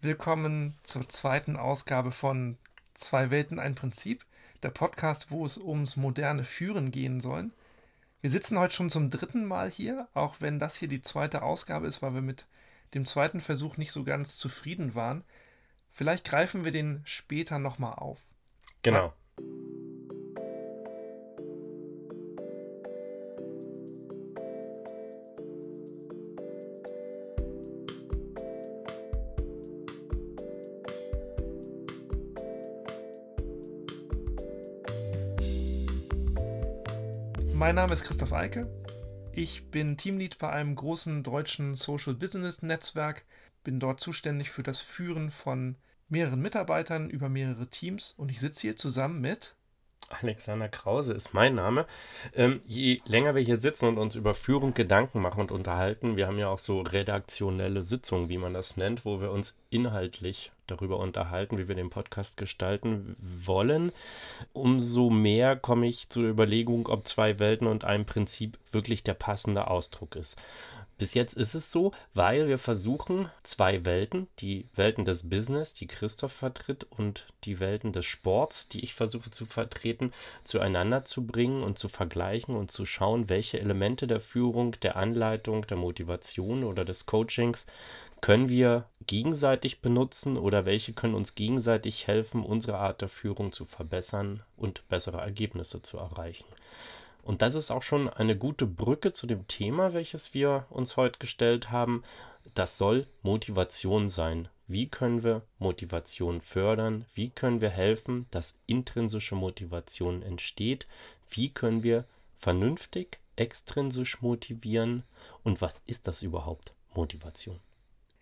Willkommen zur zweiten Ausgabe von Zwei Welten, ein Prinzip, der Podcast, wo es ums moderne Führen gehen soll. Wir sitzen heute schon zum dritten Mal hier, auch wenn das hier die zweite Ausgabe ist, weil wir mit dem zweiten Versuch nicht so ganz zufrieden waren. Vielleicht greifen wir den später nochmal auf. Genau. Mein Name ist Christoph Eike. Ich bin Teamlead bei einem großen deutschen Social Business Netzwerk, bin dort zuständig für das Führen von mehreren Mitarbeitern über mehrere Teams und ich sitze hier zusammen mit Alexander Krause ist mein Name. Ähm, je länger wir hier sitzen und uns über Führung Gedanken machen und unterhalten, wir haben ja auch so redaktionelle Sitzungen, wie man das nennt, wo wir uns inhaltlich darüber unterhalten, wie wir den Podcast gestalten wollen, umso mehr komme ich zur Überlegung, ob zwei Welten und ein Prinzip wirklich der passende Ausdruck ist. Bis jetzt ist es so, weil wir versuchen, zwei Welten, die Welten des Business, die Christoph vertritt, und die Welten des Sports, die ich versuche zu vertreten, zueinander zu bringen und zu vergleichen und zu schauen, welche Elemente der Führung, der Anleitung, der Motivation oder des Coachings können wir gegenseitig benutzen oder welche können uns gegenseitig helfen, unsere Art der Führung zu verbessern und bessere Ergebnisse zu erreichen. Und das ist auch schon eine gute Brücke zu dem Thema, welches wir uns heute gestellt haben. Das soll Motivation sein. Wie können wir Motivation fördern? Wie können wir helfen, dass intrinsische Motivation entsteht? Wie können wir vernünftig extrinsisch motivieren? Und was ist das überhaupt, Motivation?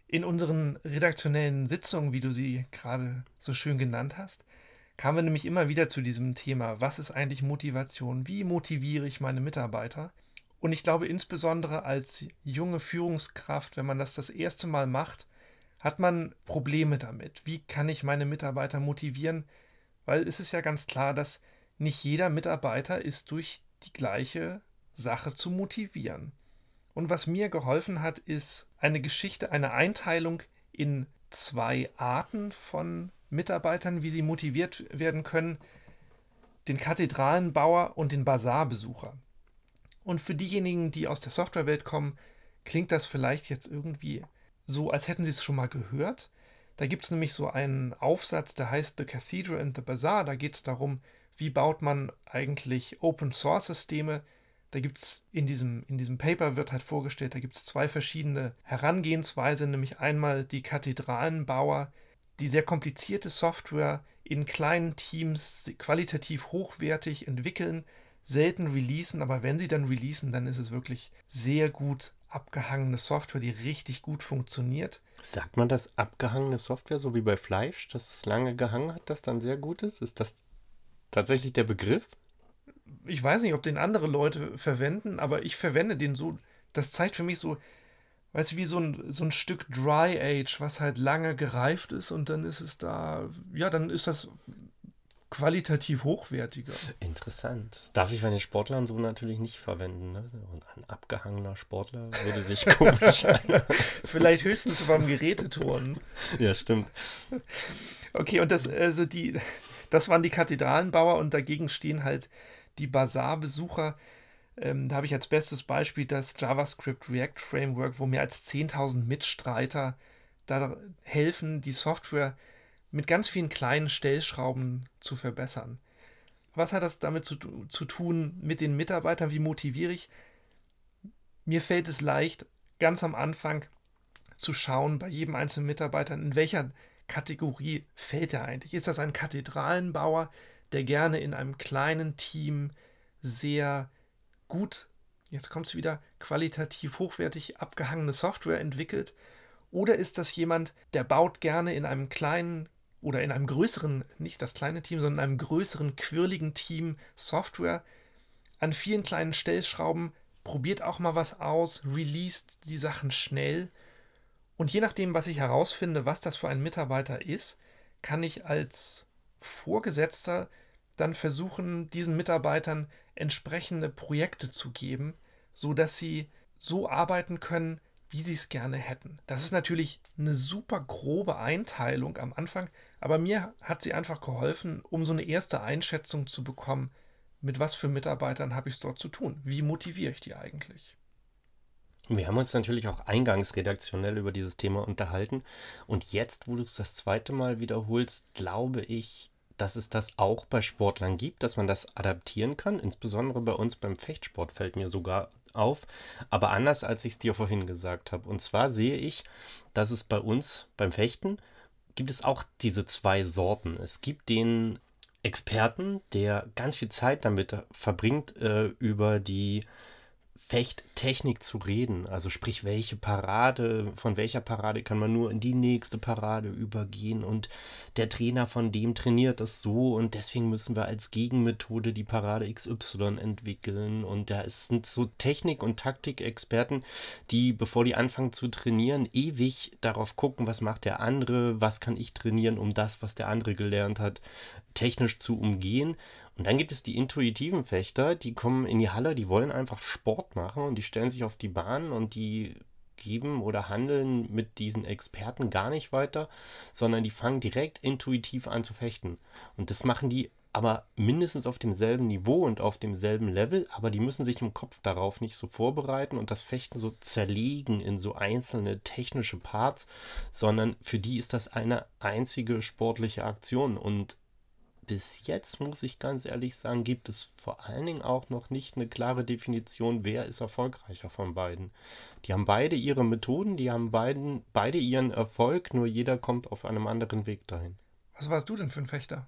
In unseren redaktionellen Sitzungen, wie du sie gerade so schön genannt hast, kamen wir nämlich immer wieder zu diesem Thema, was ist eigentlich Motivation? Wie motiviere ich meine Mitarbeiter? Und ich glaube, insbesondere als junge Führungskraft, wenn man das das erste Mal macht, hat man Probleme damit. Wie kann ich meine Mitarbeiter motivieren? Weil es ist ja ganz klar, dass nicht jeder Mitarbeiter ist durch die gleiche Sache zu motivieren. Und was mir geholfen hat, ist eine Geschichte, eine Einteilung in zwei Arten von Mitarbeitern, wie sie motiviert werden können, den Kathedralenbauer und den Bazarbesucher. Und für diejenigen, die aus der Softwarewelt kommen, klingt das vielleicht jetzt irgendwie so, als hätten sie es schon mal gehört. Da gibt es nämlich so einen Aufsatz, der heißt The Cathedral and the Bazaar. Da geht es darum, wie baut man eigentlich Open-Source-Systeme. Da gibt es in diesem, in diesem Paper wird halt vorgestellt, da gibt es zwei verschiedene Herangehensweisen, nämlich einmal die Kathedralenbauer, die sehr komplizierte Software in kleinen Teams qualitativ hochwertig entwickeln, selten releasen, aber wenn sie dann releasen, dann ist es wirklich sehr gut abgehangene Software, die richtig gut funktioniert. Sagt man das abgehangene Software, so wie bei Fleisch, das lange gehangen hat, das dann sehr gut ist? Ist das tatsächlich der Begriff? Ich weiß nicht, ob den andere Leute verwenden, aber ich verwende den so. Das zeigt für mich so, weißt du, wie so ein, so ein Stück Dry Age, was halt lange gereift ist und dann ist es da, ja, dann ist das qualitativ hochwertiger. Interessant. Das darf ich bei den Sportlern so natürlich nicht verwenden. Ne? Und ein abgehangener Sportler würde sich komisch an. Vielleicht höchstens beim Geräteturnen. Ja, stimmt. Okay, und das, also die, das waren die Kathedralenbauer und dagegen stehen halt die Bazarbesucher. Ähm, da habe ich als bestes Beispiel das JavaScript React Framework, wo mehr als 10.000 Mitstreiter da helfen, die Software mit ganz vielen kleinen Stellschrauben zu verbessern. Was hat das damit zu, zu tun mit den Mitarbeitern? Wie motiviere ich? Mir fällt es leicht, ganz am Anfang zu schauen, bei jedem einzelnen Mitarbeiter, in welcher Kategorie fällt er eigentlich? Ist das ein Kathedralenbauer, der gerne in einem kleinen Team sehr gut, jetzt kommt es wieder, qualitativ hochwertig abgehangene Software entwickelt? Oder ist das jemand, der baut gerne in einem kleinen oder in einem größeren, nicht das kleine Team, sondern in einem größeren, quirligen Team Software an vielen kleinen Stellschrauben, probiert auch mal was aus, released die Sachen schnell. Und je nachdem, was ich herausfinde, was das für ein Mitarbeiter ist, kann ich als Vorgesetzter dann versuchen, diesen Mitarbeitern entsprechende Projekte zu geben, so dass sie so arbeiten können, wie sie es gerne hätten. Das ist natürlich eine super grobe Einteilung am Anfang, aber mir hat sie einfach geholfen, um so eine erste Einschätzung zu bekommen, mit was für Mitarbeitern habe ich es dort zu tun? Wie motiviere ich die eigentlich? Wir haben uns natürlich auch eingangs redaktionell über dieses Thema unterhalten. Und jetzt, wo du es das zweite Mal wiederholst, glaube ich, dass es das auch bei Sportlern gibt, dass man das adaptieren kann. Insbesondere bei uns beim Fechtsport fällt mir sogar auf. Aber anders, als ich es dir vorhin gesagt habe. Und zwar sehe ich, dass es bei uns beim Fechten gibt es auch diese zwei Sorten. Es gibt den Experten, der ganz viel Zeit damit verbringt, äh, über die Fechttechnik zu reden. Also sprich, welche Parade, von welcher Parade kann man nur in die nächste Parade übergehen? Und der Trainer von dem trainiert das so und deswegen müssen wir als Gegenmethode die Parade XY entwickeln. Und da sind so Technik- und Taktikexperten, die, bevor die anfangen zu trainieren, ewig darauf gucken, was macht der andere, was kann ich trainieren, um das, was der andere gelernt hat, technisch zu umgehen und dann gibt es die intuitiven Fechter, die kommen in die Halle, die wollen einfach Sport machen und die stellen sich auf die Bahn und die geben oder handeln mit diesen Experten gar nicht weiter, sondern die fangen direkt intuitiv an zu fechten. Und das machen die aber mindestens auf demselben Niveau und auf demselben Level, aber die müssen sich im Kopf darauf nicht so vorbereiten und das Fechten so zerlegen in so einzelne technische Parts, sondern für die ist das eine einzige sportliche Aktion und bis jetzt, muss ich ganz ehrlich sagen, gibt es vor allen Dingen auch noch nicht eine klare Definition, wer ist erfolgreicher von beiden. Die haben beide ihre Methoden, die haben beiden, beide ihren Erfolg, nur jeder kommt auf einem anderen Weg dahin. Was warst du denn für ein Fechter,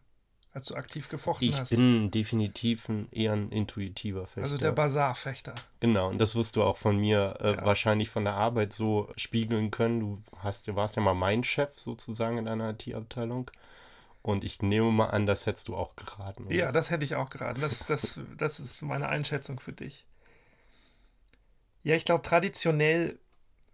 als du aktiv gefochten ich hast? Ich bin definitiv ein, eher ein intuitiver Fechter. Also der Bazar-Fechter. Genau, und das wirst du auch von mir äh, ja. wahrscheinlich von der Arbeit so spiegeln können. Du hast, du warst ja mal mein Chef sozusagen in einer IT-Abteilung. Und ich nehme mal an, das hättest du auch geraten. Oder? Ja, das hätte ich auch geraten. Das, das, das ist meine Einschätzung für dich. Ja, ich glaube, traditionell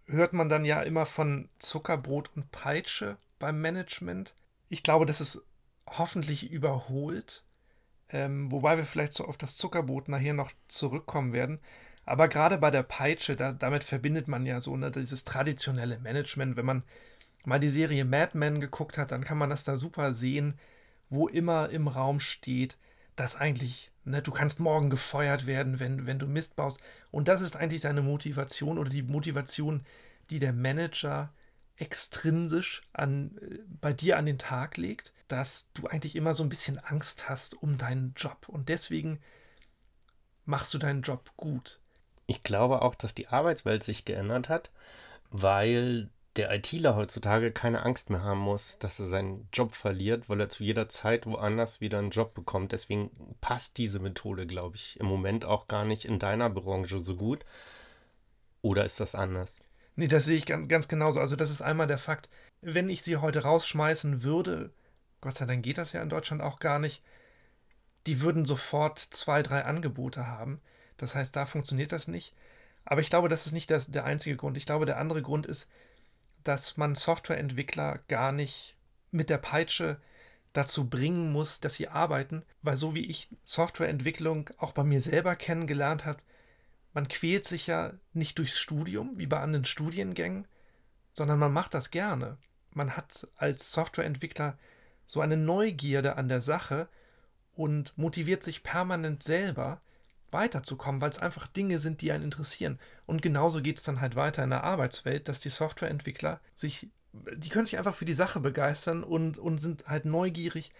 hört man dann ja immer von Zuckerbrot und Peitsche beim Management. Ich glaube, das ist hoffentlich überholt. Ähm, wobei wir vielleicht so auf das Zuckerbrot nachher noch zurückkommen werden. Aber gerade bei der Peitsche, da, damit verbindet man ja so ne, dieses traditionelle Management, wenn man mal die Serie Mad Men geguckt hat, dann kann man das da super sehen, wo immer im Raum steht, dass eigentlich, ne, du kannst morgen gefeuert werden, wenn, wenn du Mist baust. Und das ist eigentlich deine Motivation oder die Motivation, die der Manager extrinsisch an, äh, bei dir an den Tag legt, dass du eigentlich immer so ein bisschen Angst hast um deinen Job. Und deswegen machst du deinen Job gut. Ich glaube auch, dass die Arbeitswelt sich geändert hat, weil der ITler heutzutage keine Angst mehr haben muss, dass er seinen Job verliert, weil er zu jeder Zeit woanders wieder einen Job bekommt. Deswegen passt diese Methode, glaube ich, im Moment auch gar nicht in deiner Branche so gut. Oder ist das anders? Nee, das sehe ich ganz, ganz genauso. Also das ist einmal der Fakt, wenn ich sie heute rausschmeißen würde, Gott sei Dank geht das ja in Deutschland auch gar nicht, die würden sofort zwei, drei Angebote haben. Das heißt, da funktioniert das nicht. Aber ich glaube, das ist nicht das, der einzige Grund. Ich glaube, der andere Grund ist, dass man Softwareentwickler gar nicht mit der Peitsche dazu bringen muss, dass sie arbeiten, weil so wie ich Softwareentwicklung auch bei mir selber kennengelernt habe, man quält sich ja nicht durchs Studium wie bei anderen Studiengängen, sondern man macht das gerne. Man hat als Softwareentwickler so eine Neugierde an der Sache und motiviert sich permanent selber weiterzukommen, weil es einfach Dinge sind, die einen interessieren. Und genauso geht es dann halt weiter in der Arbeitswelt, dass die Softwareentwickler sich, die können sich einfach für die Sache begeistern und, und sind halt neugierig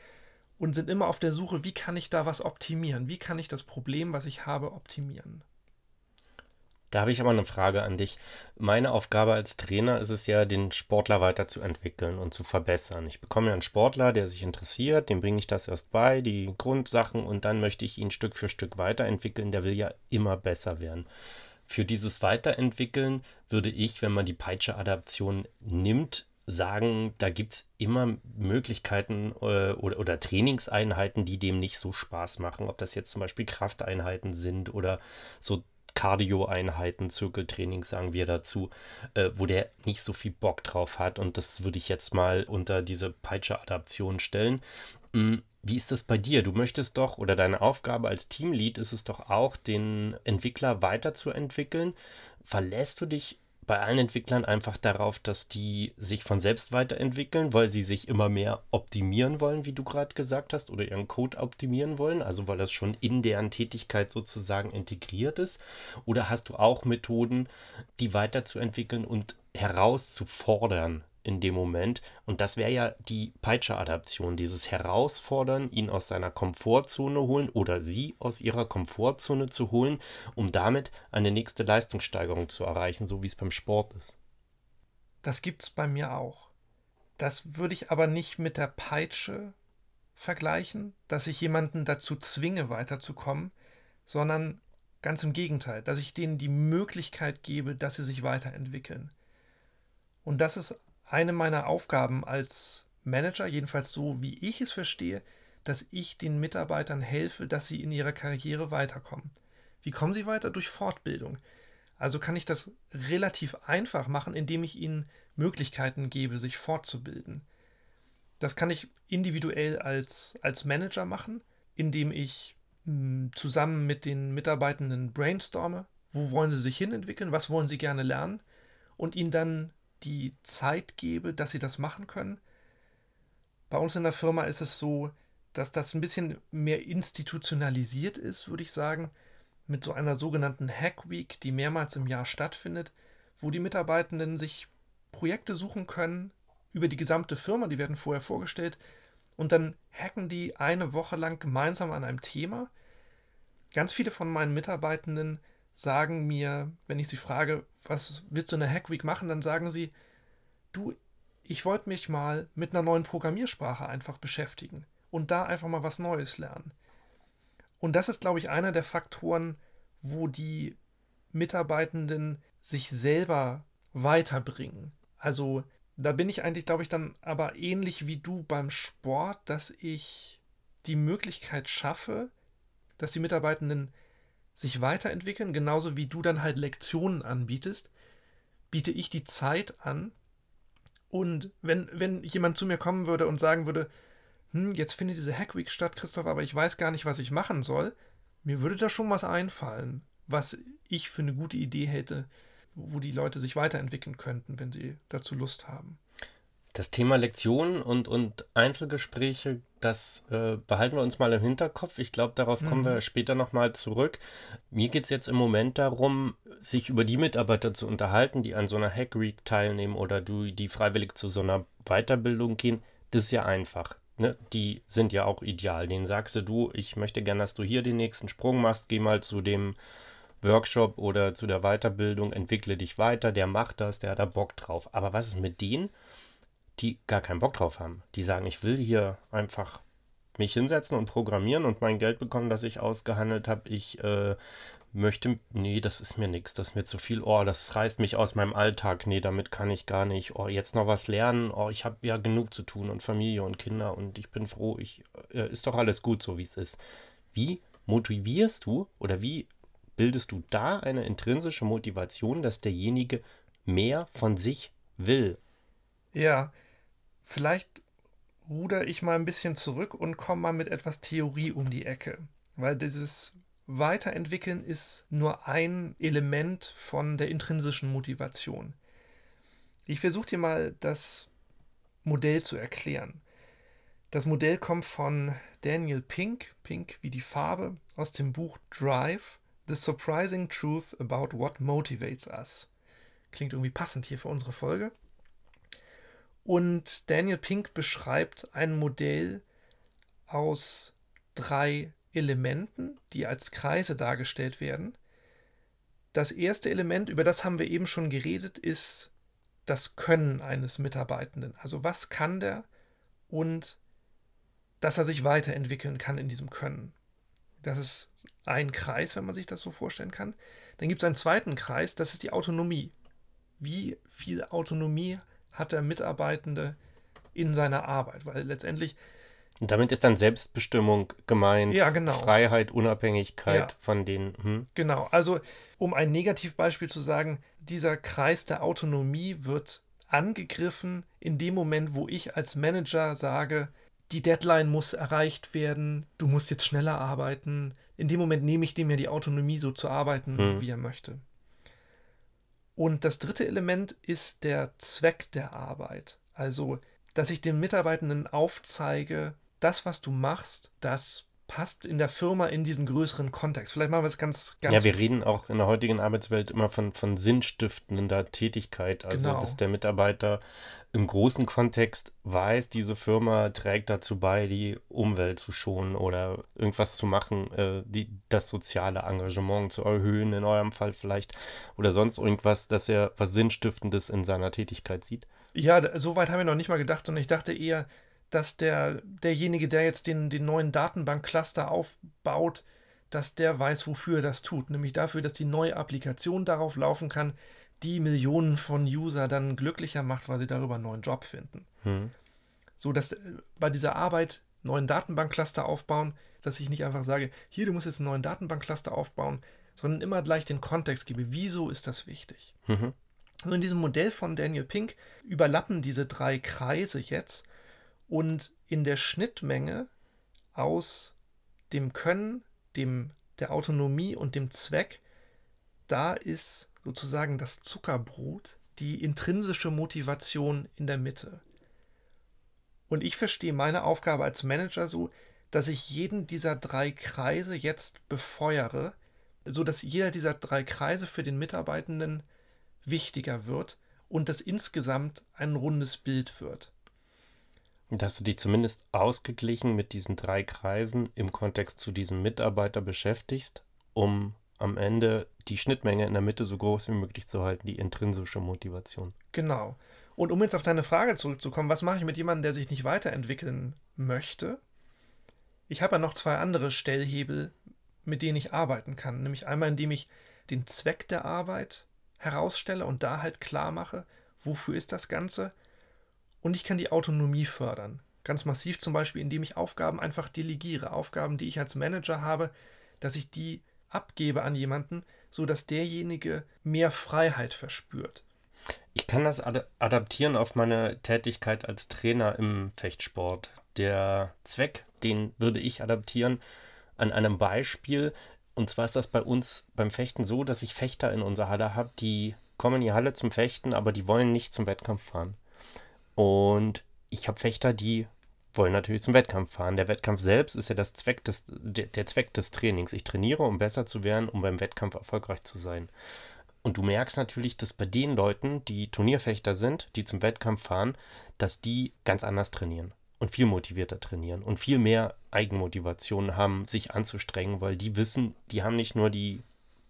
und sind immer auf der Suche, wie kann ich da was optimieren? Wie kann ich das Problem, was ich habe, optimieren? Da habe ich aber eine Frage an dich. Meine Aufgabe als Trainer ist es ja, den Sportler weiterzuentwickeln und zu verbessern. Ich bekomme ja einen Sportler, der sich interessiert, dem bringe ich das erst bei, die Grundsachen, und dann möchte ich ihn Stück für Stück weiterentwickeln. Der will ja immer besser werden. Für dieses Weiterentwickeln würde ich, wenn man die Peitsche-Adaption nimmt, sagen, da gibt es immer Möglichkeiten äh, oder, oder Trainingseinheiten, die dem nicht so Spaß machen. Ob das jetzt zum Beispiel Krafteinheiten sind oder so Cardio-Einheiten, Zirkeltraining sagen wir dazu, äh, wo der nicht so viel Bock drauf hat. Und das würde ich jetzt mal unter diese Peitsche-Adaption stellen. Mhm. Wie ist das bei dir? Du möchtest doch, oder deine Aufgabe als Teamlead ist es doch auch, den Entwickler weiterzuentwickeln. Verlässt du dich bei allen Entwicklern einfach darauf, dass die sich von selbst weiterentwickeln, weil sie sich immer mehr optimieren wollen, wie du gerade gesagt hast, oder ihren Code optimieren wollen, also weil das schon in deren Tätigkeit sozusagen integriert ist? Oder hast du auch Methoden, die weiterzuentwickeln und herauszufordern in dem Moment. Und das wäre ja die Peitsche-Adaption, dieses Herausfordern, ihn aus seiner Komfortzone holen oder sie aus ihrer Komfortzone zu holen, um damit eine nächste Leistungssteigerung zu erreichen, so wie es beim Sport ist. Das gibt es bei mir auch. Das würde ich aber nicht mit der Peitsche vergleichen, dass ich jemanden dazu zwinge, weiterzukommen, sondern ganz im Gegenteil, dass ich denen die Möglichkeit gebe, dass sie sich weiterentwickeln. Und das ist eine meiner Aufgaben als Manager, jedenfalls so wie ich es verstehe, dass ich den Mitarbeitern helfe, dass sie in ihrer Karriere weiterkommen. Wie kommen sie weiter? Durch Fortbildung. Also kann ich das relativ einfach machen, indem ich ihnen Möglichkeiten gebe, sich fortzubilden. Das kann ich individuell als, als Manager machen, indem ich mh, hm, zusammen mit den Mitarbeitenden brainstorme, wo wollen sie sich hinentwickeln, was wollen sie gerne lernen und ihnen dann die Zeit gebe, dass sie das machen können. Bei uns in der Firma ist es so, dass das ein bisschen mehr institutionalisiert ist, würde ich sagen, mit so einer sogenannten Hack Week, die mehrmals im Jahr stattfindet, wo die Mitarbeitenden sich Projekte suchen können über die gesamte Firma, die werden vorher vorgestellt, und dann hacken die eine Woche lang gemeinsam an einem Thema. Ganz viele von meinen Mitarbeitenden sagen mir, wenn ich sie frage, was willst du in der Hack Week machen, dann sagen sie, du, ich wollte mich mal mit einer neuen Programmiersprache einfach beschäftigen und da einfach mal was Neues lernen. Und das ist, glaube ich, einer der Faktoren, wo die Mitarbeitenden sich selber weiterbringen. Also da bin ich eigentlich, glaube ich, dann aber ähnlich wie du beim Sport, dass ich die Möglichkeit schaffe, dass die Mitarbeitenden sich weiterentwickeln, genauso wie du dann halt Lektionen anbietest, biete ich die Zeit an. Und wenn, wenn jemand zu mir kommen würde und sagen würde, hm, jetzt findet diese Hackweek statt, Christoph, aber ich weiß gar nicht, was ich machen soll, mir würde da schon was einfallen, was ich für eine gute Idee hätte, wo die Leute sich weiterentwickeln könnten, wenn sie dazu Lust haben. Das Thema Lektionen und, und Einzelgespräche, das äh, behalten wir uns mal im Hinterkopf. Ich glaube, darauf mhm. kommen wir später nochmal zurück. Mir geht es jetzt im Moment darum, sich über die Mitarbeiter zu unterhalten, die an so einer Hack Week teilnehmen oder du, die freiwillig zu so einer Weiterbildung gehen. Das ist ja einfach. Ne? Die sind ja auch ideal. Den sagst du, du, ich möchte gerne, dass du hier den nächsten Sprung machst. Geh mal zu dem Workshop oder zu der Weiterbildung, entwickle dich weiter. Der macht das, der hat da Bock drauf. Aber was ist mit denen? Die gar keinen Bock drauf haben. Die sagen, ich will hier einfach mich hinsetzen und programmieren und mein Geld bekommen, das ich ausgehandelt habe. Ich äh, möchte, nee, das ist mir nichts, das ist mir zu viel. Oh, das reißt mich aus meinem Alltag. Nee, damit kann ich gar nicht. Oh, jetzt noch was lernen. Oh, ich habe ja genug zu tun und Familie und Kinder und ich bin froh. Ich äh, ist doch alles gut, so wie es ist. Wie motivierst du oder wie bildest du da eine intrinsische Motivation, dass derjenige mehr von sich will? Ja, vielleicht ruder ich mal ein bisschen zurück und komme mal mit etwas Theorie um die Ecke. Weil dieses Weiterentwickeln ist nur ein Element von der intrinsischen Motivation. Ich versuche dir mal das Modell zu erklären. Das Modell kommt von Daniel Pink, Pink wie die Farbe, aus dem Buch Drive, The Surprising Truth About What Motivates Us. Klingt irgendwie passend hier für unsere Folge. Und Daniel Pink beschreibt ein Modell aus drei Elementen, die als Kreise dargestellt werden. Das erste Element, über das haben wir eben schon geredet, ist das Können eines Mitarbeitenden. Also was kann der und dass er sich weiterentwickeln kann in diesem Können. Das ist ein Kreis, wenn man sich das so vorstellen kann. Dann gibt es einen zweiten Kreis, das ist die Autonomie. Wie viel Autonomie hat der Mitarbeitende in seiner Arbeit, weil letztendlich. Und damit ist dann Selbstbestimmung gemeint, ja, genau. Freiheit, Unabhängigkeit ja. von den. Hm? Genau, also um ein Negativbeispiel zu sagen, dieser Kreis der Autonomie wird angegriffen in dem Moment, wo ich als Manager sage, die Deadline muss erreicht werden, du musst jetzt schneller arbeiten. In dem Moment nehme ich dem ja die Autonomie, so zu arbeiten, hm. wie er möchte. Und das dritte Element ist der Zweck der Arbeit. Also, dass ich den Mitarbeitenden aufzeige, das, was du machst, das passt in der Firma in diesen größeren Kontext. Vielleicht machen wir es ganz, ganz. Ja, wir reden auch in der heutigen Arbeitswelt immer von, von sinnstiftender Tätigkeit. Also, Genau. dass der Mitarbeiter im großen Kontext weiß, diese Firma trägt dazu bei, die Umwelt zu schonen oder irgendwas zu machen, äh, die, das soziale Engagement zu erhöhen, in eurem Fall vielleicht, oder sonst irgendwas, dass er was Sinnstiftendes in seiner Tätigkeit sieht. Ja, so weit haben wir noch nicht mal gedacht, sondern ich dachte eher, dass der, derjenige, der jetzt den, den neuen Datenbank-Cluster aufbaut, dass der weiß, wofür er das tut. Nämlich dafür, dass die neue Applikation darauf laufen kann, die Millionen von User dann glücklicher macht, weil sie darüber einen neuen Job finden. Hm. So dass äh, bei dieser Arbeit neuen Datenbank-Cluster aufbauen, dass ich nicht einfach sage, hier, du musst jetzt einen neuen Datenbank-Cluster aufbauen, sondern immer gleich den Kontext gebe. Wieso ist das wichtig? Mhm. Also in diesem Modell von Daniel Pink überlappen diese drei Kreise jetzt und in der Schnittmenge aus dem Können, dem, der Autonomie und dem Zweck, da ist sozusagen das Zuckerbrot, die intrinsische Motivation in der Mitte. Und ich verstehe meine Aufgabe als Manager so, dass ich jeden dieser drei Kreise jetzt befeuere, so dass jeder dieser drei Kreise für den Mitarbeitenden wichtiger wird und das insgesamt ein rundes Bild wird. Dass du dich zumindest ausgeglichen mit diesen drei Kreisen im Kontext zu diesem Mitarbeiter beschäftigst, um am Ende die Schnittmenge in der Mitte so groß wie möglich zu halten, die intrinsische Motivation. Genau. Und um jetzt auf deine Frage zurückzukommen, was mache ich mit jemandem, der sich nicht weiterentwickeln möchte? Ich habe ja noch zwei andere Stellhebel, mit denen ich arbeiten kann. Nämlich einmal, indem ich den Zweck der Arbeit herausstelle und da halt klar mache, wofür ist das Ganze. Und ich kann die Autonomie fördern. Ganz massiv zum Beispiel, indem ich Aufgaben einfach delegiere. Aufgaben, die ich als Manager habe, dass ich die abgebe an jemanden, sodass derjenige mehr Freiheit verspürt. Ich kann das ad adaptieren auf meine Tätigkeit als Trainer im Fechtsport. Der Zweck, den würde ich adaptieren an einem Beispiel. Und zwar ist das bei uns beim Fechten so, dass ich Fechter in unserer Halle habe, die kommen in die Halle zum Fechten, aber die wollen nicht zum Wettkampf fahren. Und ich habe Fechter, die wollen natürlich zum Wettkampf fahren. Der Wettkampf selbst ist ja das Zweck des, der, der Zweck des Trainings. Ich trainiere, um besser zu werden, um beim Wettkampf erfolgreich zu sein. Und du merkst natürlich, dass bei den Leuten, die Turnierfechter sind, die zum Wettkampf fahren, dass die ganz anders trainieren und viel motivierter trainieren und viel mehr Eigenmotivation haben, sich anzustrengen, weil die wissen, die haben nicht nur die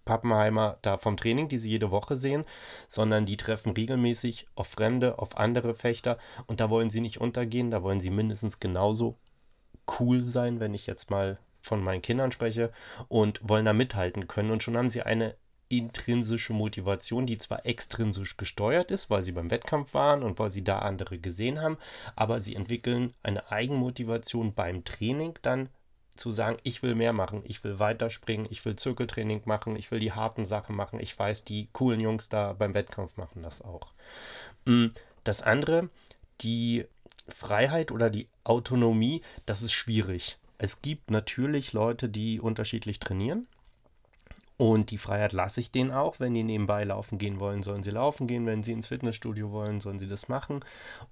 Pappenheimer da vom Training, die sie jede Woche sehen, sondern die treffen regelmäßig auf Fremde, auf andere Fechter. Und da wollen sie nicht untergehen, da wollen sie mindestens genauso cool sein, wenn ich jetzt mal von meinen Kindern spreche und wollen da mithalten können. Und schon haben sie eine intrinsische Motivation, die zwar extrinsisch gesteuert ist, weil sie beim Wettkampf waren und weil sie da andere gesehen haben, aber sie entwickeln eine Eigenmotivation beim Training dann zu sagen, ich will mehr machen, ich will weiterspringen, ich will Zirkeltraining machen, ich will die harten Sachen machen, ich weiß, die coolen Jungs da beim Wettkampf machen das auch. Mm, Das andere, die Freiheit oder die Autonomie, das ist schwierig. Es gibt natürlich Leute, die unterschiedlich trainieren. Und die Freiheit lasse ich denen auch. Wenn die nebenbei laufen gehen wollen, sollen sie laufen gehen. Wenn sie ins Fitnessstudio wollen, sollen sie das machen.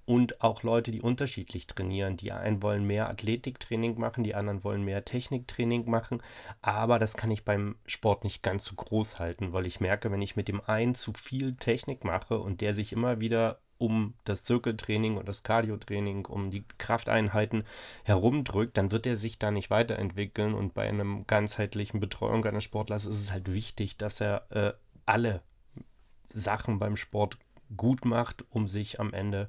Und auch Leute, die unterschiedlich trainieren. Die einen wollen mehr Athletiktraining machen, die anderen wollen mehr Techniktraining machen. Aber das kann ich beim Sport nicht ganz so groß halten, weil ich merke, wenn ich mit dem einen zu viel Technik mache und der sich immer wieder um das Zirkeltraining und das Cardiotraining, um die Krafteinheiten herumdrückt, dann wird er sich da nicht weiterentwickeln. Und bei einem ganzheitlichen Betreuung eines Sportlers ist es halt wichtig, dass er äh, alle Sachen beim Sport gut macht, um sich am Ende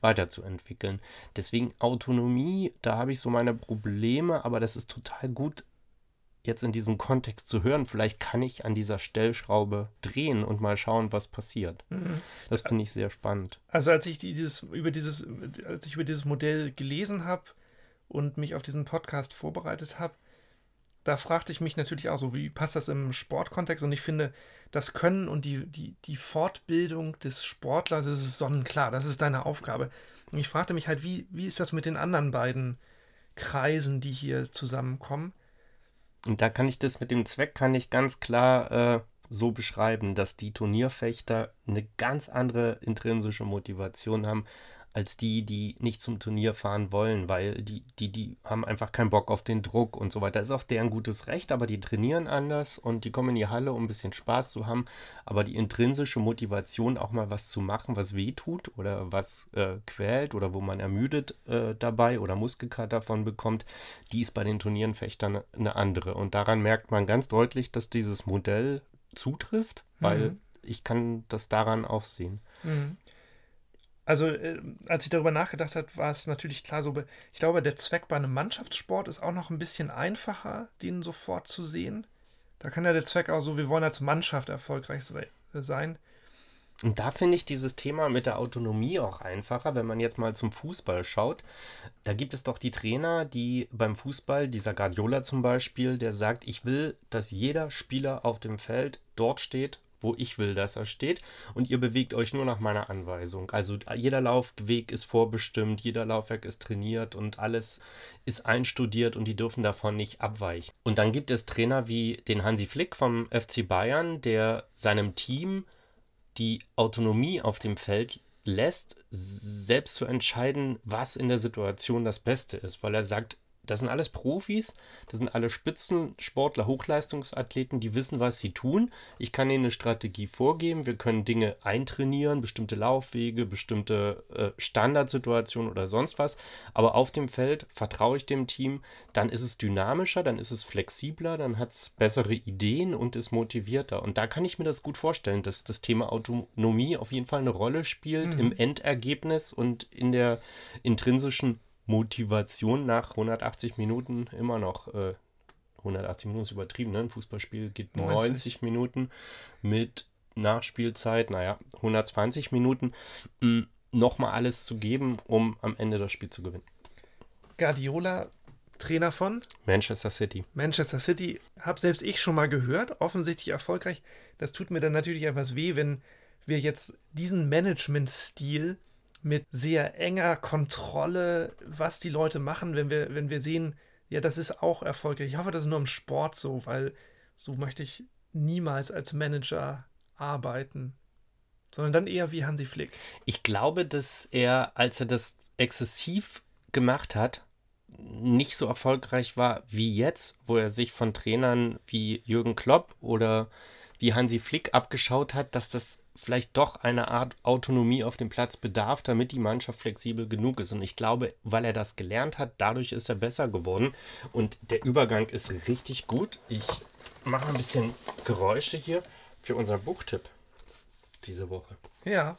weiterzuentwickeln. Deswegen Autonomie, da habe ich so meine Probleme, aber das ist total gut jetzt in diesem Kontext zu hören. Vielleicht kann ich an dieser Stellschraube drehen und mal schauen, was passiert. Das finde ich sehr spannend. Also als ich dieses über dieses als ich über dieses Modell gelesen habe und mich auf diesen Podcast vorbereitet habe, da fragte ich mich natürlich auch so, wie passt das im Sportkontext? Und ich finde, das Können und die, die, die Fortbildung des Sportlers, das ist sonnenklar, das ist deine Aufgabe. Und ich fragte mich halt, wie, wie ist das mit den anderen beiden Kreisen, die hier zusammenkommen? Und da kann ich das mit dem Zweck, kann ich ganz klar äh, so beschreiben, dass die Turnierfechter eine ganz andere intrinsische Motivation haben als die, die nicht zum Turnier fahren wollen, weil die, die, die haben einfach keinen Bock auf den Druck und so weiter. Das ist auch deren gutes Recht, aber die trainieren anders und die kommen in die Halle, um ein bisschen Spaß zu haben. Aber die intrinsische Motivation, auch mal was zu machen, was weh tut oder was äh, quält oder wo man ermüdet äh, dabei oder Muskelkater davon bekommt, die ist bei den Turnierenfechtern eine andere. Und daran merkt man ganz deutlich, dass dieses Modell zutrifft, weil mhm. ich kann das daran auch sehen. Mhm. Also, äh, als ich darüber nachgedacht habe, war es natürlich klar so, ich glaube, der Zweck bei einem Mannschaftssport ist auch noch ein bisschen einfacher, den sofort zu sehen. Da kann ja der Zweck auch so, wir wollen als Mannschaft erfolgreich sein. Und da finde ich dieses Thema mit der Autonomie auch einfacher, wenn man jetzt mal zum Fußball schaut. Da gibt es doch die Trainer, die beim Fußball, dieser Guardiola zum Beispiel, der sagt, ich will, dass jeder Spieler auf dem Feld dort steht, wo ich will, dass er steht. Und ihr bewegt euch nur nach meiner Anweisung. Also jeder Laufweg ist vorbestimmt, jeder Laufwerk ist trainiert und alles ist einstudiert und die dürfen davon nicht abweichen. Und dann gibt es Trainer wie den Hansi Flick vom FC Bayern, der seinem Team die Autonomie auf dem Feld lässt, selbst zu entscheiden, was in der Situation das Beste ist, weil er sagt, das sind alles Profis, das sind alle Spitzensportler, Hochleistungsathleten, die wissen, was sie tun. Ich kann ihnen eine Strategie vorgeben, wir können Dinge eintrainieren, bestimmte Laufwege, bestimmte äh, Standardsituationen oder sonst was. Aber auf dem Feld vertraue ich dem Team, dann ist es dynamischer, dann ist es flexibler, dann hat es bessere Ideen und ist motivierter. Und da kann ich mir das gut vorstellen, dass das Thema Autonomie auf jeden Fall eine Rolle spielt mhm. im Endergebnis und in der intrinsischen Motivation nach 180 Minuten immer noch. Äh, 180 Minuten ist übertrieben, ne? Ein Fußballspiel geht 90, 90 Minuten mit Nachspielzeit, naja, 120 Minuten. Hm, Nochmal alles zu geben, um am Ende das Spiel zu gewinnen. Guardiola, Trainer von Manchester City. Manchester City, habe selbst ich schon mal gehört, offensichtlich erfolgreich. Das tut mir dann natürlich etwas weh, wenn wir jetzt diesen Management-Stil mit sehr enger Kontrolle, was die Leute machen, wenn wir, wenn wir sehen, ja, das ist auch erfolgreich. Ich hoffe, das ist nur im Sport so, weil so möchte ich niemals als Manager arbeiten. Sondern dann eher wie Hansi Flick. Ich glaube, dass er, als er das exzessiv gemacht hat, nicht so erfolgreich war wie jetzt, wo er sich von Trainern wie Jürgen Klopp oder wie Hansi Flick abgeschaut hat, dass das vielleicht doch eine Art Autonomie auf dem Platz bedarf, damit die Mannschaft flexibel genug ist. Und ich glaube, weil er das gelernt hat, dadurch ist er besser geworden. Und der Übergang ist richtig gut. Ich mache ein bisschen Geräusche hier für unseren Buchtipp diese Woche. Ja.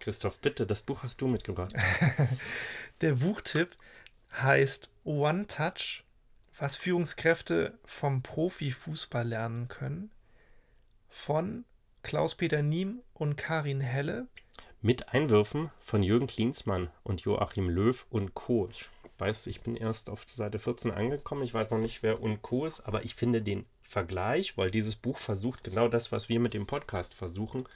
Christoph, bitte, das Buch hast du mitgebracht. der Buchtipp heißt One Touch, was Führungskräfte vom Profifußball lernen können. Von Klaus-Peter Niem und Karin Helle. Mit Einwürfen von Jürgen Klinsmann und Joachim Löw und Co. Ich weiß, ich bin erst auf Seite 14 angekommen. Ich weiß noch nicht, wer und Co. ist, aber ich finde den Vergleich, weil dieses Buch versucht genau das, was wir mit dem Podcast versuchen,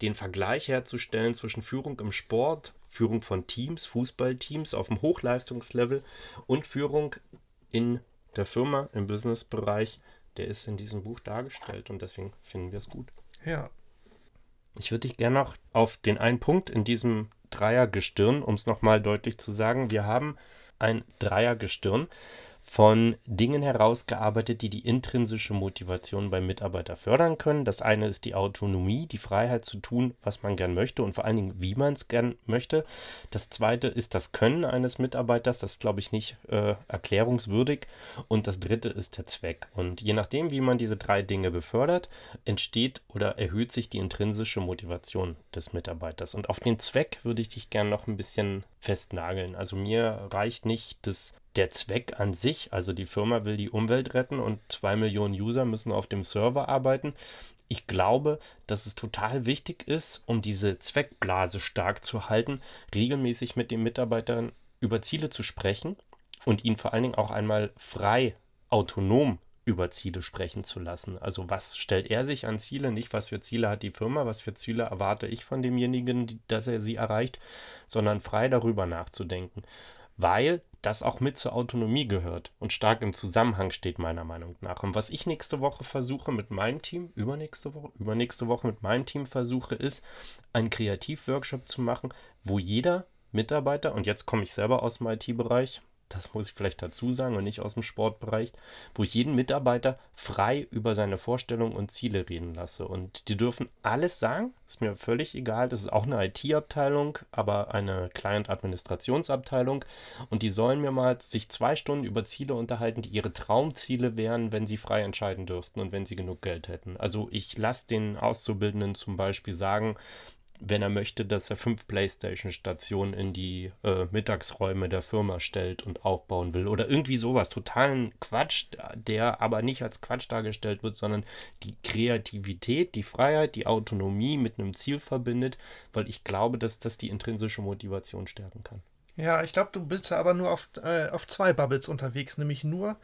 den Vergleich herzustellen zwischen Führung im Sport, Führung von Teams, Fußballteams auf dem Hochleistungslevel und Führung in der Firma, im Businessbereich. Der ist in diesem Buch dargestellt und deswegen finden wir es gut. Ja. Ich würde dich gerne noch auf den einen Punkt in diesem Dreiergestirn, um es nochmal deutlich zu sagen, wir haben ein Dreiergestirn von Dingen herausgearbeitet, die die intrinsische Motivation beim Mitarbeiter fördern können. Das eine ist die Autonomie, die Freiheit zu tun, was man gern möchte und vor allen Dingen, wie man es gern möchte. Das zweite ist das Können eines Mitarbeiters, das glaube ich, nicht äh, erklärungswürdig. Und das dritte ist der Zweck. Und je nachdem, wie man diese drei Dinge befördert, entsteht oder erhöht sich die intrinsische Motivation des Mitarbeiters. Und auf den Zweck würde ich dich gern noch ein bisschen festnageln. Also mir reicht nicht das der Zweck an sich, also die Firma will die Umwelt retten und zwei Millionen User müssen auf dem Server arbeiten. Ich glaube, dass es total wichtig ist, um diese Zweckblase stark zu halten, regelmäßig mit den Mitarbeitern über Ziele zu sprechen und ihn vor allen Dingen auch einmal frei, autonom über Ziele sprechen zu lassen. Also was stellt er sich an Ziele, nicht was für Ziele hat die Firma, was für Ziele erwarte ich von demjenigen, dass er sie erreicht, sondern frei darüber nachzudenken weil das auch mit zur Autonomie gehört und stark im Zusammenhang steht, meiner Meinung nach. Und was ich nächste Woche versuche mit meinem Team, übernächste Woche, übernächste Woche mit meinem Team versuche, ist, einen Kreativworkshop zu machen, wo jeder Mitarbeiter, und jetzt komme ich selber aus dem IT-Bereich, das muss ich vielleicht dazu sagen und nicht aus dem Sportbereich, wo ich jeden Mitarbeiter frei über seine Vorstellungen und Ziele reden lasse. Und die dürfen alles sagen, ist mir völlig egal. Das ist auch eine IT-Abteilung, aber eine Client-Administrationsabteilung. Und die sollen mir mal sich zwei Stunden über Ziele unterhalten, die ihre Traumziele wären, wenn sie frei entscheiden dürften und wenn sie genug Geld hätten. Also ich lasse den Auszubildenden zum Beispiel sagen, wenn er möchte, dass er fünf Playstation-Stationen in die äh, Mittagsräume der Firma stellt und aufbauen will. Oder irgendwie sowas. Totalen Quatsch, der aber nicht als Quatsch dargestellt wird, sondern die Kreativität, die Freiheit, die Autonomie mit einem Ziel verbindet, weil ich glaube, dass das die intrinsische Motivation stärken kann. Ja, ich glaube, du bist aber nur auf, äh, auf zwei Bubbles unterwegs, nämlich nur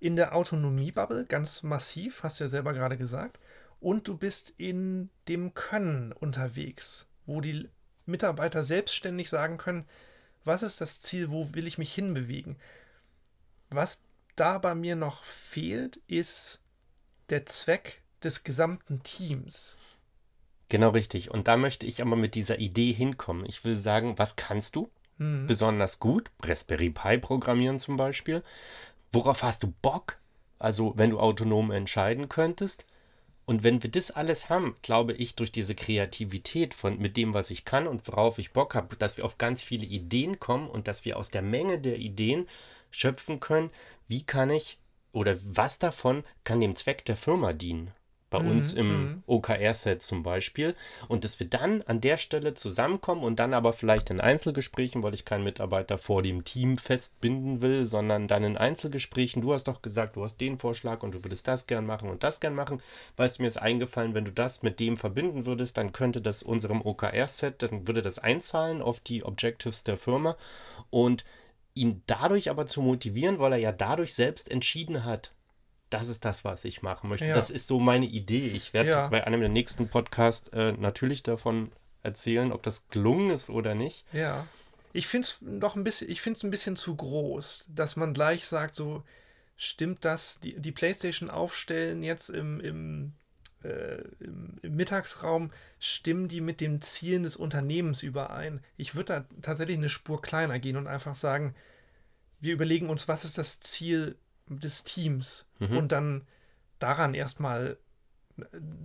in der Autonomie-Bubble, ganz massiv, hast du ja selber gerade gesagt und du bist in dem Können unterwegs, wo die Mitarbeiter selbstständig sagen können, was ist das Ziel, wo will ich mich hinbewegen. Was da bei mir noch fehlt, ist der Zweck des gesamten Teams. Genau richtig. Und da möchte ich aber mit dieser Idee hinkommen. Ich will sagen, was kannst du mhm. besonders gut? Raspberry Pi programmieren zum Beispiel. Worauf hast du Bock? Also, wenn du autonom entscheiden könntest. Und wenn wir das alles haben, glaube ich, durch diese Kreativität von mit dem, was ich kann und worauf ich Bock habe, dass wir auf ganz viele Ideen kommen und dass wir aus der Menge der Ideen schöpfen können, wie kann ich oder was davon kann dem Zweck der Firma dienen bei mhm, uns im mhm. OKR-Set zum Beispiel. Und dass wir dann an der Stelle zusammenkommen und dann aber vielleicht in Einzelgesprächen, weil ich keinen Mitarbeiter vor dem Team festbinden will, sondern dann in Einzelgesprächen, du hast doch gesagt, du hast den Vorschlag und du würdest das gern machen und das gern machen. Weißt du, mir ist eingefallen, wenn du das mit dem verbinden würdest, dann könnte das unserem OKR-Set, dann würde das einzahlen auf die Objectives der Firma und ihn dadurch aber zu motivieren, weil er ja dadurch selbst entschieden hat, das ist das, was ich machen möchte. Ja. Das ist so meine Idee. Ich werde ja. bei einem der nächsten Podcasts äh, natürlich davon erzählen, ob das gelungen ist oder nicht. Ja. Ich finde es doch ein bisschen, ich finde es ein bisschen zu groß, dass man gleich sagt, so stimmt das, die, die Playstation aufstellen jetzt im, im, äh, im, im Mittagsraum, stimmen die mit den Zielen des Unternehmens überein? Ich würde da tatsächlich eine Spur kleiner gehen und einfach sagen, wir überlegen uns, was ist das Ziel des Teams mhm. und dann daran erstmal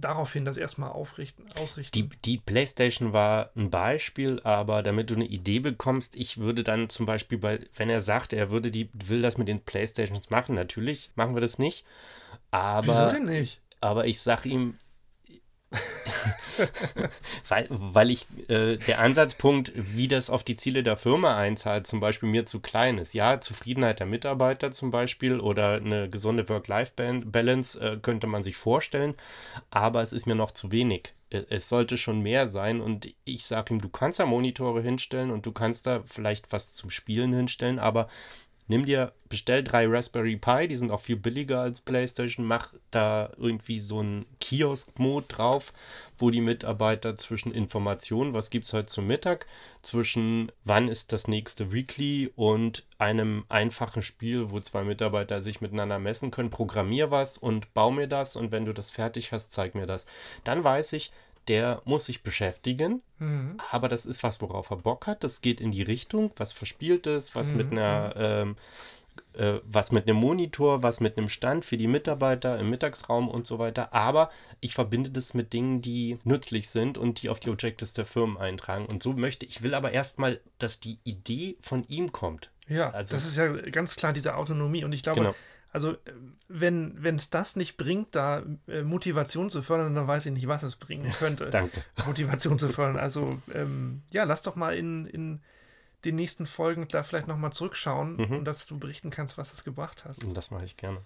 daraufhin das erstmal aufrichten, ausrichten. Die, die PlayStation war ein Beispiel, aber damit du eine Idee bekommst, ich würde dann zum Beispiel bei, wenn er sagt, er würde die, will das mit den PlayStations machen, natürlich machen wir das nicht. Aber, Wieso denn nicht? Aber ich sag ihm, weil, weil ich äh, der Ansatzpunkt, wie das auf die Ziele der Firma einzahlt, zum Beispiel mir zu klein ist. Ja, Zufriedenheit der Mitarbeiter zum Beispiel oder eine gesunde Work-Life-Balance äh, könnte man sich vorstellen, aber es ist mir noch zu wenig. Es sollte schon mehr sein und ich sage ihm, du kannst da Monitore hinstellen und du kannst da vielleicht was zum Spielen hinstellen, aber Nimm dir, bestell drei Raspberry Pi, die sind auch viel billiger als PlayStation, mach da irgendwie so einen Kiosk-Mode drauf, wo die Mitarbeiter zwischen Informationen, was gibt es heute zum Mittag, zwischen wann ist das nächste Weekly und einem einfachen Spiel, wo zwei Mitarbeiter sich miteinander messen können, programmier was und bau mir das und wenn du das fertig hast, zeig mir das. Dann weiß ich, der muss sich beschäftigen, mhm. aber das ist was, worauf er Bock hat. Das geht in die Richtung, was verspielt ist, was mhm. mit einer, ähm, äh, was mit einem Monitor, was mit einem Stand für die Mitarbeiter im Mittagsraum und so weiter. Aber ich verbinde das mit Dingen, die nützlich sind und die auf die Objectives der Firmen eintragen. Und so möchte ich, will aber erstmal, dass die Idee von ihm kommt. Ja, also, das ist ja ganz klar diese Autonomie. Und ich glaube, genau. Also, wenn es das nicht bringt, da äh, Motivation zu fördern, dann weiß ich nicht, was es bringen könnte. Danke. Motivation zu fördern. Also, ähm, ja, lass doch mal in, in den nächsten Folgen da vielleicht nochmal zurückschauen mhm. und dass du berichten kannst, was es gebracht hat. Das mache ich gerne.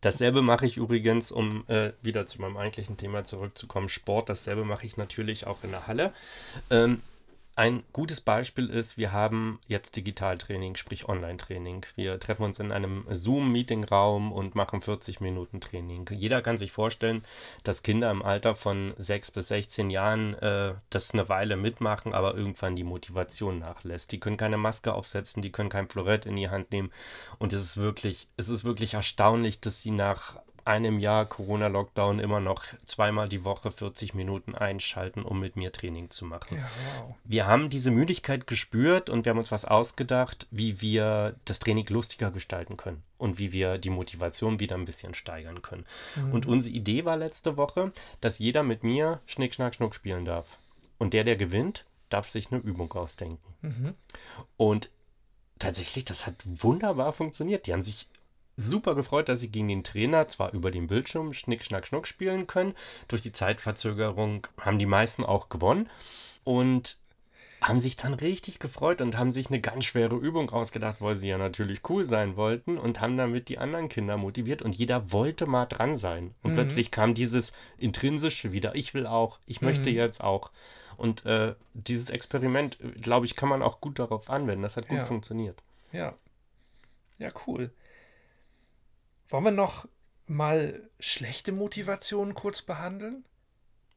Dasselbe mache ich übrigens, um äh, wieder zu meinem eigentlichen Thema zurückzukommen, Sport. Dasselbe mache ich natürlich auch in der Halle. Ähm, ein gutes Beispiel ist, wir haben jetzt Digitaltraining, sprich Online-Training. Wir treffen uns in einem Zoom-Meeting-Raum und machen 40 Minuten Training. Jeder kann sich vorstellen, dass Kinder im Alter von 6 bis 16 Jahren äh, das eine Weile mitmachen, aber irgendwann die Motivation nachlässt. Die können keine Maske aufsetzen, die können kein Florett in die Hand nehmen. Und es ist wirklich, es ist wirklich erstaunlich, dass sie nach einem Jahr Corona-Lockdown immer noch zweimal die Woche 40 Minuten einschalten, um mit mir Training zu machen. Ja, wow. Wir haben diese Müdigkeit gespürt und wir haben uns was ausgedacht, wie wir das Training lustiger gestalten können und wie wir die Motivation wieder ein bisschen steigern können. Mhm. Und unsere Idee war letzte Woche, dass jeder mit mir Schnick, Schnack, Schnuck spielen darf. Und der, der gewinnt, darf sich eine Übung ausdenken. Mhm. Und tatsächlich, das hat wunderbar funktioniert. Die haben sich super gefreut, dass sie gegen den Trainer zwar über den Bildschirm Schnick, Schnack, Schnuck spielen können. Durch die Zeitverzögerung haben die meisten auch gewonnen und haben sich dann richtig gefreut und haben sich eine ganz schwere Übung ausgedacht, weil sie ja natürlich cool sein wollten und haben damit die anderen Kinder motiviert und jeder wollte mal dran sein. Und mhm. plötzlich kam dieses Intrinsische wieder, ich will auch, ich möchte mhm. jetzt auch. Und äh, dieses Experiment, glaube ich, kann man auch gut darauf anwenden. Das hat gut ja. funktioniert. Ja. Ja, cool. Wollen wir noch mal schlechte Motivationen kurz behandeln?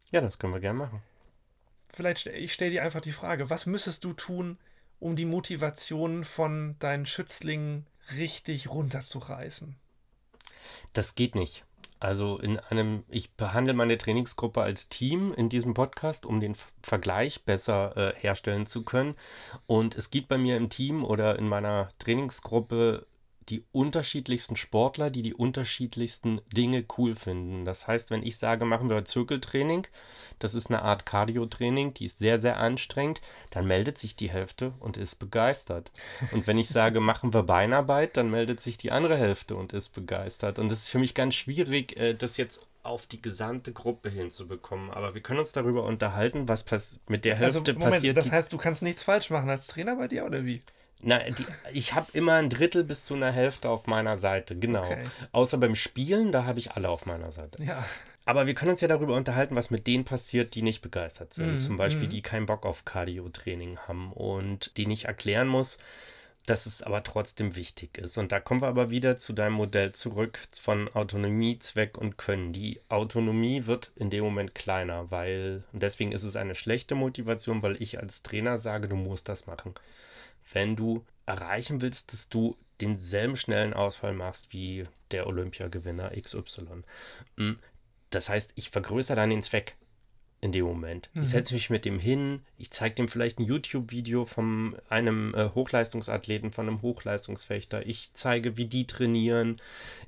Ja, das können wir gerne machen. Vielleicht, ich stelle dir einfach die Frage, was müsstest du tun, um die Motivation von deinen Schützlingen richtig runterzureißen? Das geht nicht. Also in einem, ich behandle meine Trainingsgruppe als Team in diesem Podcast, um den Vergleich besser äh, herstellen zu können. Und es gibt bei mir im Team oder in meiner Trainingsgruppe die unterschiedlichsten Sportler, die die unterschiedlichsten Dinge cool finden. Das heißt, wenn ich sage, machen wir Zirkeltraining, das ist eine Art Cardio-Training, die ist sehr, sehr anstrengend, dann meldet sich die Hälfte und ist begeistert. Und wenn ich sage, machen wir Beinarbeit, dann meldet sich die andere Hälfte und ist begeistert. Und das ist für mich ganz schwierig, äh, das jetzt auf die gesamte Gruppe hinzubekommen. Aber wir können uns darüber unterhalten, was mit der also, Hälfte also, Moment, passiert. Das heißt, du kannst nichts falsch machen als Trainer bei dir oder wie? Na, die, ich habe immer ein Drittel bis zu einer Hälfte auf meiner Seite, genau. Okay. Außer beim Spielen, da habe ich alle auf meiner Seite. Ja. Aber wir können uns ja darüber unterhalten, was mit denen passiert, die nicht begeistert sind. Mm, Zum Beispiel, mm. die keinen Bock auf Cardio-Training haben und die ich erklären muss, dass es aber trotzdem wichtig ist. Und da kommen wir aber wieder zu deinem Modell zurück von Autonomie, Zweck und Können. Die Autonomie wird in dem Moment kleiner, weil, und deswegen ist es eine schlechte Motivation, weil ich als Trainer sage, du musst das machen wenn du erreichen willst, dass du denselben schnellen Ausfall machst wie der Olympiagewinner XY. Hm, das heißt, ich vergrößere dann den Zweck in dem Moment. Mhm. Ich setze mich mit dem hin, ich zeige dem vielleicht ein YouTube-Video von einem äh, Hochleistungsathleten, von einem Hochleistungsfechter. Ich zeige, wie die trainieren.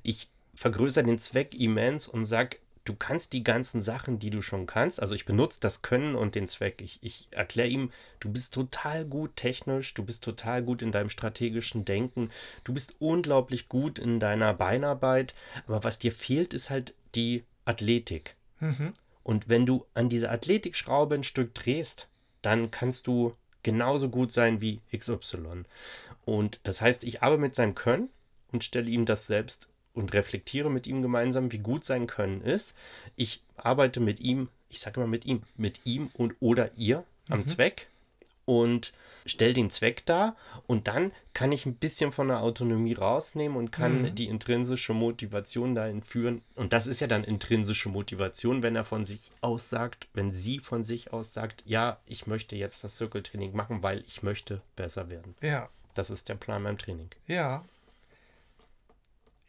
Ich vergrößere den Zweck immens und sage, du kannst die ganzen Sachen, die du schon kannst, also ich benutze das Können und den Zweck. Ich, ich erkläre ihm, du bist total gut technisch, du bist total gut in deinem strategischen Denken, du bist unglaublich gut in deiner Beinarbeit, aber was dir fehlt, ist halt die Athletik. Mhm. Und wenn du an dieser Athletikschraube ein Stück drehst, dann kannst du genauso gut sein wie XY. Und das heißt, ich arbeite mit seinem Können und stelle ihm das selbst und reflektiere mit ihm gemeinsam, wie gut sein Können ist. Ich arbeite mit ihm, ich sage immer mit ihm, mit ihm und oder ihr am mhm. Zweck und stelle den Zweck dar und dann kann ich ein bisschen von der Autonomie rausnehmen und kann mhm. die intrinsische Motivation dahin führen. Und das ist ja dann intrinsische Motivation, wenn er von sich aus sagt, wenn sie von sich aus sagt, ja, ich möchte jetzt das Circle-Training machen, weil ich möchte besser werden. Ja. Das ist der Plan beim Training. Ja,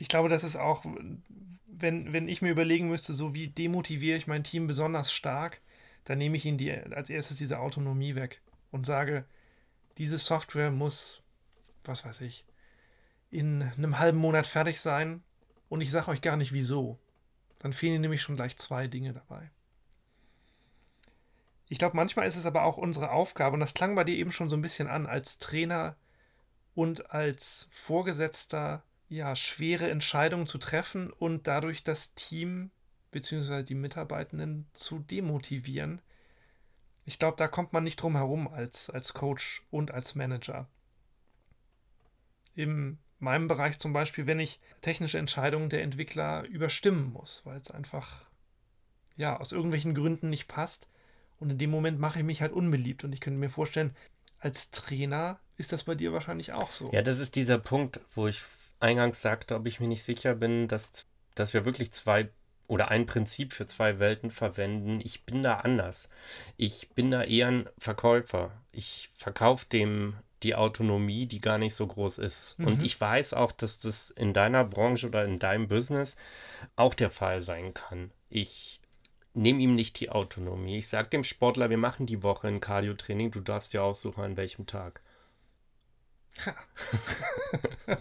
ich glaube, das ist auch, wenn, wenn ich mir überlegen müsste, so wie demotiviere ich mein Team besonders stark, dann nehme ich ihnen die, als erstes diese Autonomie weg und sage, diese Software muss, was weiß ich, in einem halben Monat fertig sein und ich sage euch gar nicht wieso. Dann fehlen nämlich schon gleich zwei Dinge dabei. Ich glaube, manchmal ist es aber auch unsere Aufgabe, und das klang bei dir eben schon so ein bisschen an, als Trainer und als Vorgesetzter ja, schwere Entscheidungen zu treffen und dadurch das Team bzw. die Mitarbeitenden zu demotivieren. Ich glaube, da kommt man nicht drum herum als, als Coach und als Manager. In meinem Bereich zum Beispiel, wenn ich technische Entscheidungen der Entwickler überstimmen muss, weil es einfach ja aus irgendwelchen Gründen nicht passt Und in dem Moment mache ich mich halt unbeliebt. Und ich könnte mir vorstellen, als Trainer ist das bei dir wahrscheinlich auch so. Ja, das ist dieser Punkt, wo ich eingangs sagte, ob ich mir nicht sicher bin, dass, dass wir wirklich zwei oder ein Prinzip für zwei Welten verwenden. Ich bin da anders. Ich bin da eher ein Verkäufer. Ich verkaufe dem die Autonomie, die gar nicht so groß ist. Mhm. Und ich weiß auch, dass das in deiner Branche oder in deinem Business auch der Fall sein kann. Ich nehme ihm nicht die Autonomie. Ich sage dem Sportler, wir machen die Woche ein Cardio-Training, du darfst dir aussuchen, an welchem Tag.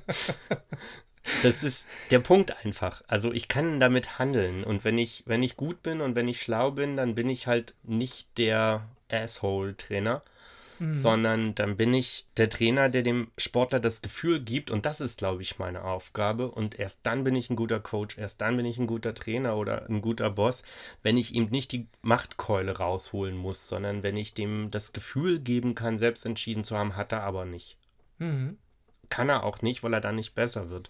das ist der Punkt einfach. Also ich kann damit handeln. Und wenn ich, wenn ich gut bin und wenn ich schlau bin, dann bin ich halt nicht der Asshole-Trainer, mhm. sondern dann bin ich der Trainer, der dem Sportler das Gefühl gibt, und das ist, glaube ich, meine Aufgabe. Und erst dann bin ich ein guter Coach, erst dann bin ich ein guter Trainer oder ein guter Boss, wenn ich ihm nicht die Machtkeule rausholen muss, sondern wenn ich dem das Gefühl geben kann, selbst entschieden zu haben, hat er aber nicht. Mhm. Kann er auch nicht, weil er dann nicht besser wird.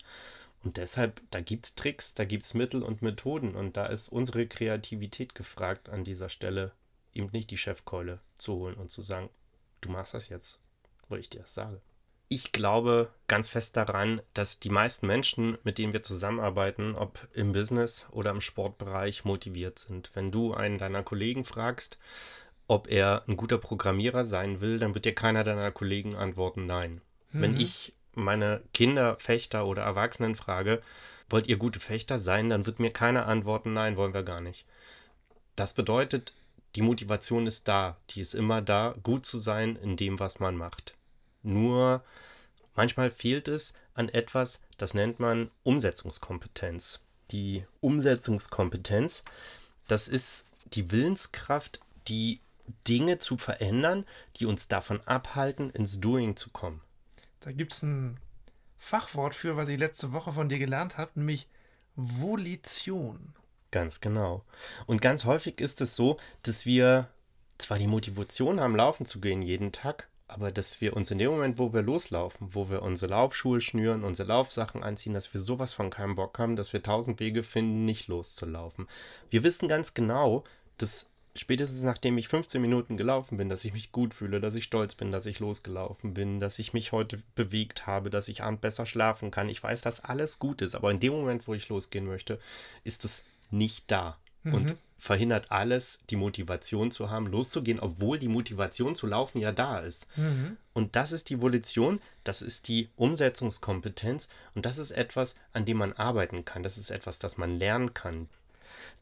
Und deshalb, da gibt es Tricks, da gibt es Mittel und Methoden und da ist unsere Kreativität gefragt an dieser Stelle, eben nicht die Chefkeule zu holen und zu sagen, du machst das jetzt, weil ich dir das sage. Ich glaube ganz fest daran, dass die meisten Menschen, mit denen wir zusammenarbeiten, ob im Business oder im Sportbereich, motiviert sind. Wenn du einen deiner Kollegen fragst, ob er ein guter Programmierer sein will, dann wird dir keiner deiner Kollegen antworten, nein. Mhm. Wenn ich meine Kinder, Fechter oder Erwachsenen frage, wollt ihr gute Fechter sein, dann wird mir keiner antworten, nein, wollen wir gar nicht. Das bedeutet, die Motivation ist da, die ist immer da, gut zu sein in dem, was man macht. Nur manchmal fehlt es an etwas, das nennt man Umsetzungskompetenz. Die Umsetzungskompetenz, das ist die Willenskraft, die Dinge zu verändern, die uns davon abhalten, ins Doing zu kommen. Da gibt es ein Fachwort für, was ich letzte Woche von dir gelernt habe, nämlich Volition. Ganz genau. Und ganz häufig ist es so, dass wir zwar die Motivation haben, laufen zu gehen jeden Tag, aber dass wir uns in dem Moment, wo wir loslaufen, wo wir unsere Laufschuhe schnüren, unsere Laufsachen anziehen, dass wir sowas von keinem Bock haben, dass wir tausend Wege finden, nicht loszulaufen. Wir wissen ganz genau, dass spätestens nachdem ich 15 Minuten gelaufen bin, dass ich mich gut fühle, dass ich stolz bin, dass ich losgelaufen bin, dass ich mich heute bewegt habe, dass ich abend besser schlafen kann. Ich weiß, dass alles gut ist, aber in dem Moment, wo ich losgehen möchte, ist es nicht da. Mhm. Und verhindert alles, die Motivation zu haben, loszugehen, obwohl die Motivation zu laufen ja da ist. Mhm. Und das ist die Volition, das ist die Umsetzungskompetenz und das ist etwas, an dem man arbeiten kann. Das ist etwas, das man lernen kann.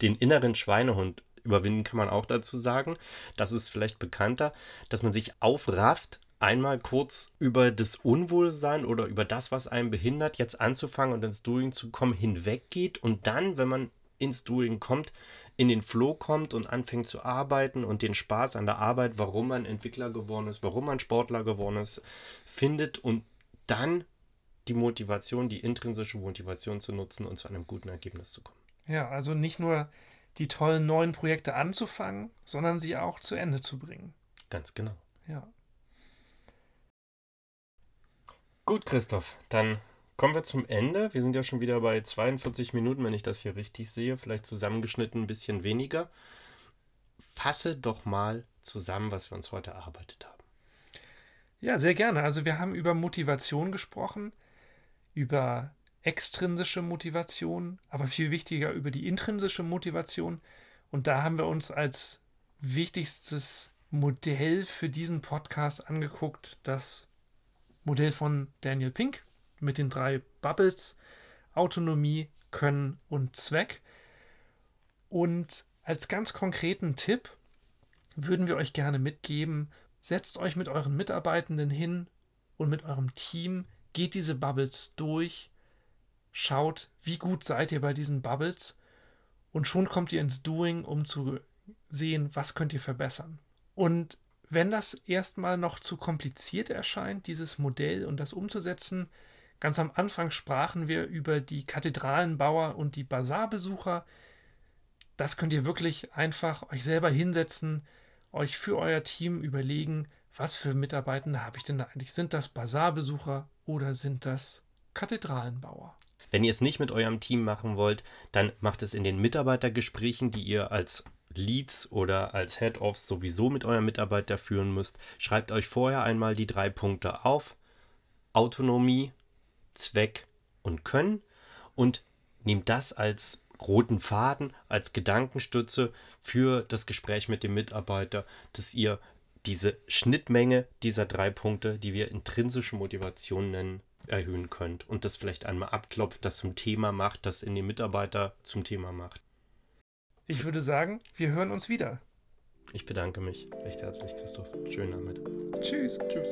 Den inneren Schweinehund überwinden kann man auch dazu sagen. Das ist vielleicht bekannter, dass man sich aufrafft, einmal kurz über das Unwohlsein oder über das, was einen behindert, jetzt anzufangen und ins Doing zu kommen, hinweggeht und dann, wenn man ins Doing kommt, in den Flow kommt und anfängt zu arbeiten und den Spaß an der Arbeit, warum man Entwickler geworden ist, warum man Sportler geworden ist, findet und dann die Motivation, die intrinsische Motivation zu nutzen und zu einem guten Ergebnis zu kommen. Ja, also nicht nur die tollen neuen Projekte anzufangen, sondern sie auch zu Ende zu bringen. Ganz genau. Ja. Gut, Christoph, dann Kommen wir zum Ende. Wir sind ja schon wieder bei 42 Minuten, wenn ich das hier richtig sehe. Vielleicht zusammengeschnitten ein bisschen weniger. Fasse doch mal zusammen, was wir uns heute erarbeitet haben. Ja, sehr gerne. Also wir haben über Motivation gesprochen, über extrinsische Motivation, aber viel wichtiger über die intrinsische Motivation. Und da haben wir uns als wichtigstes Modell für diesen Podcast angeguckt, das Modell von Daniel Pink, mit den drei Bubbles Autonomie, Können und Zweck. Und als ganz konkreten Tipp würden wir euch gerne mitgeben, setzt euch mit euren Mitarbeitenden hin und mit eurem Team, geht diese Bubbles durch, schaut, wie gut seid ihr bei diesen Bubbles und schon kommt ihr ins Doing, um zu sehen, was könnt ihr verbessern. Und wenn das erstmal noch zu kompliziert erscheint, dieses Modell und das umzusetzen, Ganz am Anfang sprachen wir über die Kathedralenbauer und die Basarbesucher. Das könnt ihr wirklich einfach euch selber hinsetzen, euch für euer Team überlegen, was für Mitarbeitende habe ich denn da eigentlich? Sind das Basarbesucher oder sind das Kathedralenbauer? Wenn ihr es nicht mit eurem Team machen wollt, dann macht es in den Mitarbeitergesprächen, die ihr als Leads oder als Head-Offs sowieso mit eurem Mitarbeiter führen müsst, schreibt euch vorher einmal die drei Punkte auf. Autonomie, Zweck und Können und nehmt das als roten Faden, als Gedankenstütze für das Gespräch mit dem Mitarbeiter, dass ihr diese Schnittmenge dieser drei Punkte, die wir intrinsische Motivation nennen, erhöhen könnt und das vielleicht einmal abklopft, das zum Thema macht, das in den Mitarbeiter zum Thema macht. Ich würde sagen, wir hören uns wieder. Ich bedanke mich recht herzlich, Christoph. Schönen Abend. Tschüss. Tschüss.